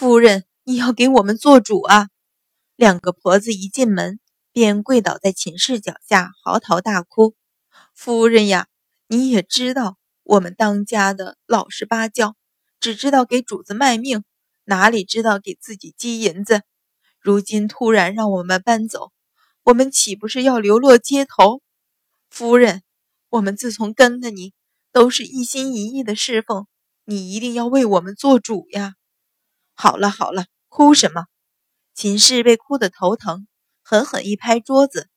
夫人，你要给我们做主啊！两个婆子一进门便跪倒在秦氏脚下，嚎啕大哭。夫人呀，你也知道，我们当家的老实巴交，只知道给主子卖命，哪里知道给自己积银子？如今突然让我们搬走，我们岂不是要流落街头？夫人，我们自从跟了你，都是一心一意的侍奉，你一定要为我们做主呀！好了好了，哭什么？秦氏被哭得头疼，狠狠一拍桌子，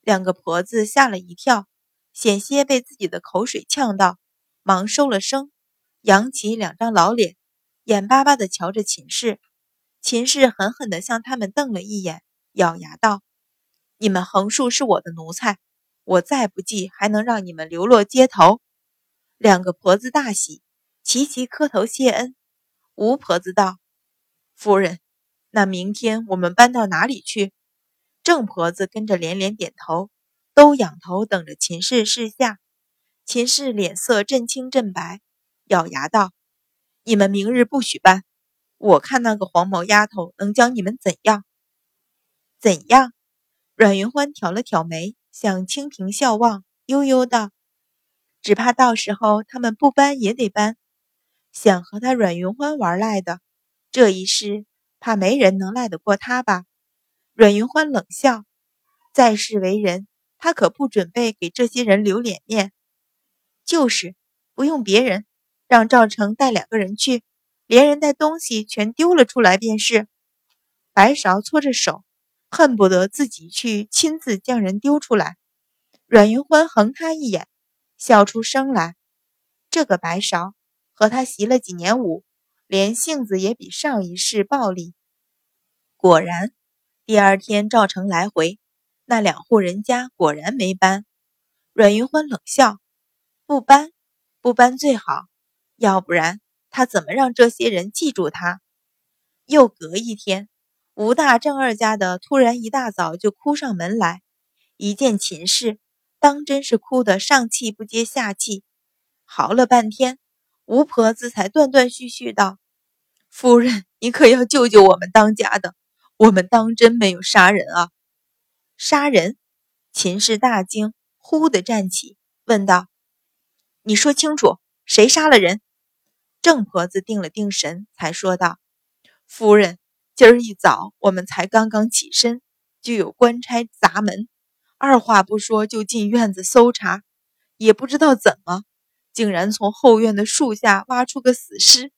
两个婆子吓了一跳，险些被自己的口水呛到，忙收了声，扬起两张老脸，眼巴巴地瞧着秦氏。秦氏狠狠地向他们瞪了一眼，咬牙道：“你们横竖是我的奴才，我再不济还能让你们流落街头？”两个婆子大喜，齐齐磕头谢恩。吴婆子道：“夫人，那明天我们搬到哪里去？”郑婆子跟着连连点头，都仰头等着秦氏示下。秦氏脸色阵青阵白，咬牙道：“你们明日不许搬。”我看那个黄毛丫头能将你们怎样？怎样？阮云欢挑了挑眉，向清平笑望，悠悠道：“只怕到时候他们不搬也得搬。想和他阮云欢玩赖的，这一世怕没人能赖得过他吧？”阮云欢冷笑：“在世为人，他可不准备给这些人留脸面。就是，不用别人，让赵成带两个人去。”连人带东西全丢了出来便是。白芍搓着手，恨不得自己去亲自将人丢出来。阮云欢横他一眼，笑出声来。这个白芍和他习了几年武，连性子也比上一世暴戾。果然，第二天赵成来回，那两户人家果然没搬。阮云欢冷笑：“不搬，不搬最好，要不然。”他怎么让这些人记住他？又隔一天，吴大郑二家的突然一大早就哭上门来，一见秦氏，当真是哭得上气不接下气，嚎了半天，吴婆子才断断续续道：“夫人，你可要救救我们当家的，我们当真没有杀人啊！”杀人！秦氏大惊，忽地站起，问道：“你说清楚，谁杀了人？”郑婆子定了定神，才说道：“夫人，今儿一早我们才刚刚起身，就有官差砸门，二话不说就进院子搜查，也不知道怎么，竟然从后院的树下挖出个死尸。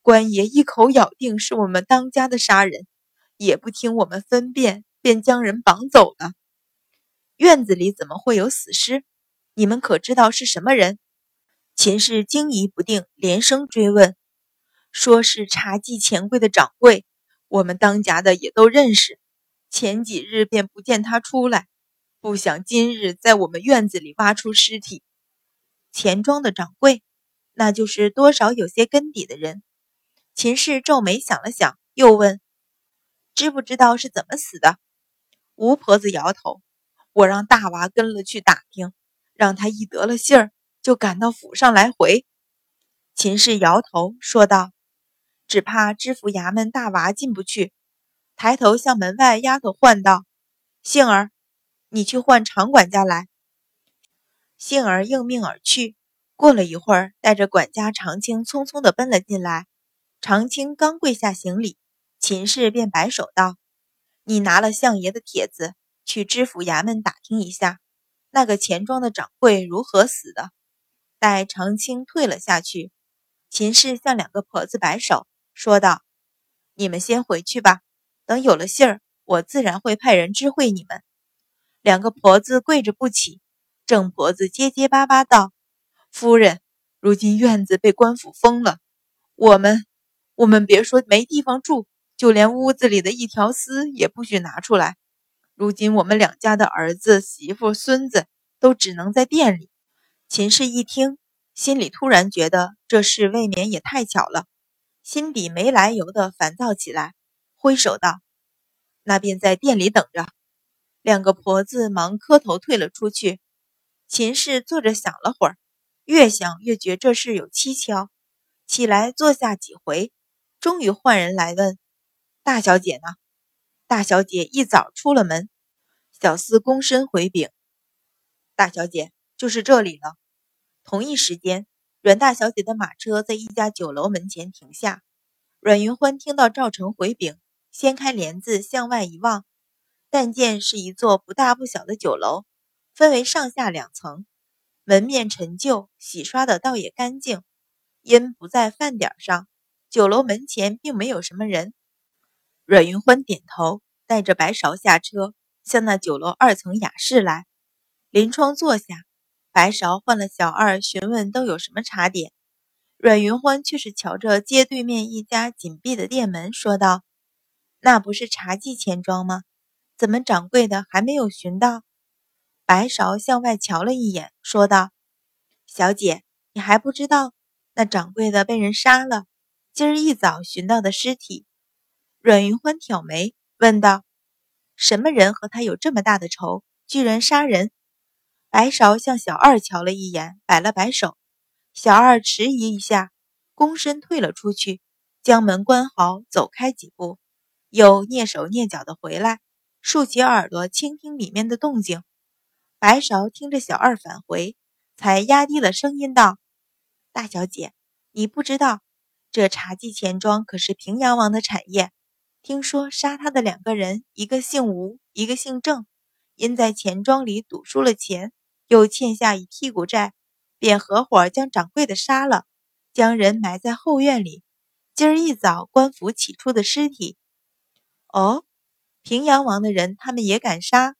官爷一口咬定是我们当家的杀人，也不听我们分辨，便将人绑走了。院子里怎么会有死尸？你们可知道是什么人？”秦氏惊疑不定，连声追问，说是茶记钱柜的掌柜，我们当家的也都认识。前几日便不见他出来，不想今日在我们院子里挖出尸体。钱庄的掌柜，那就是多少有些根底的人。秦氏皱眉想了想，又问：“知不知道是怎么死的？”吴婆子摇头：“我让大娃跟了去打听，让他一得了信儿。”就赶到府上来回，秦氏摇头说道：“只怕知府衙门大娃进不去。”抬头向门外丫头唤道：“杏儿，你去唤常管家来。”杏儿应命而去。过了一会儿，带着管家长青匆匆地奔了进来。长青刚跪下行礼，秦氏便摆手道：“你拿了相爷的帖子，去知府衙门打听一下，那个钱庄的掌柜如何死的。”待长青退了下去，秦氏向两个婆子摆手，说道：“你们先回去吧，等有了信儿，我自然会派人知会你们。”两个婆子跪着不起。郑婆子结结巴巴道：“夫人，如今院子被官府封了，我们，我们别说没地方住，就连屋子里的一条丝也不许拿出来。如今我们两家的儿子、媳妇、孙子都只能在店里。”秦氏一听，心里突然觉得这事未免也太巧了，心底没来由的烦躁起来，挥手道：“那便在店里等着。”两个婆子忙磕头退了出去。秦氏坐着想了会儿，越想越觉这事有蹊跷，起来坐下几回，终于换人来问：“大小姐呢？”大小姐一早出了门。小厮躬身回禀：“大小姐就是这里了。”同一时间，阮大小姐的马车在一家酒楼门前停下。阮云欢听到赵成回禀，掀开帘子向外一望，但见是一座不大不小的酒楼，分为上下两层，门面陈旧，洗刷的倒也干净。因不在饭点上，酒楼门前并没有什么人。阮云欢点头，带着白芍下车，向那酒楼二层雅室来，临窗坐下。白芍唤了小二，询问都有什么茶点。阮云欢却是瞧着街对面一家紧闭的店门，说道：“那不是茶记钱庄吗？怎么掌柜的还没有寻到？”白芍向外瞧了一眼，说道：“小姐，你还不知道，那掌柜的被人杀了，今儿一早寻到的尸体。”阮云欢挑眉问道：“什么人和他有这么大的仇，居然杀人？”白芍向小二瞧了一眼，摆了摆手。小二迟疑一下，躬身退了出去，将门关好，走开几步，又蹑手蹑脚的回来，竖起耳朵倾听里面的动静。白芍听着小二返回，才压低了声音道：“大小姐，你不知道，这茶记钱庄可是平阳王的产业。”听说杀他的两个人，一个姓吴，一个姓郑，因在钱庄里赌输了钱，又欠下一屁股债，便合伙将掌柜的杀了，将人埋在后院里。今儿一早，官府起出的尸体。哦，平阳王的人，他们也敢杀？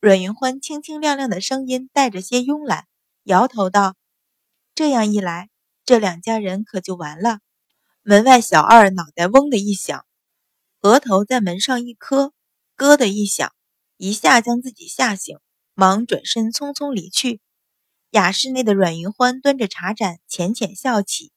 阮云欢清清亮亮的声音带着些慵懒，摇头道：“这样一来，这两家人可就完了。”门外小二脑袋嗡的一响。额头在门上一磕，咯的一响，一下将自己吓醒，忙转身匆匆离去。雅室内的阮云欢端着茶盏，浅浅笑起，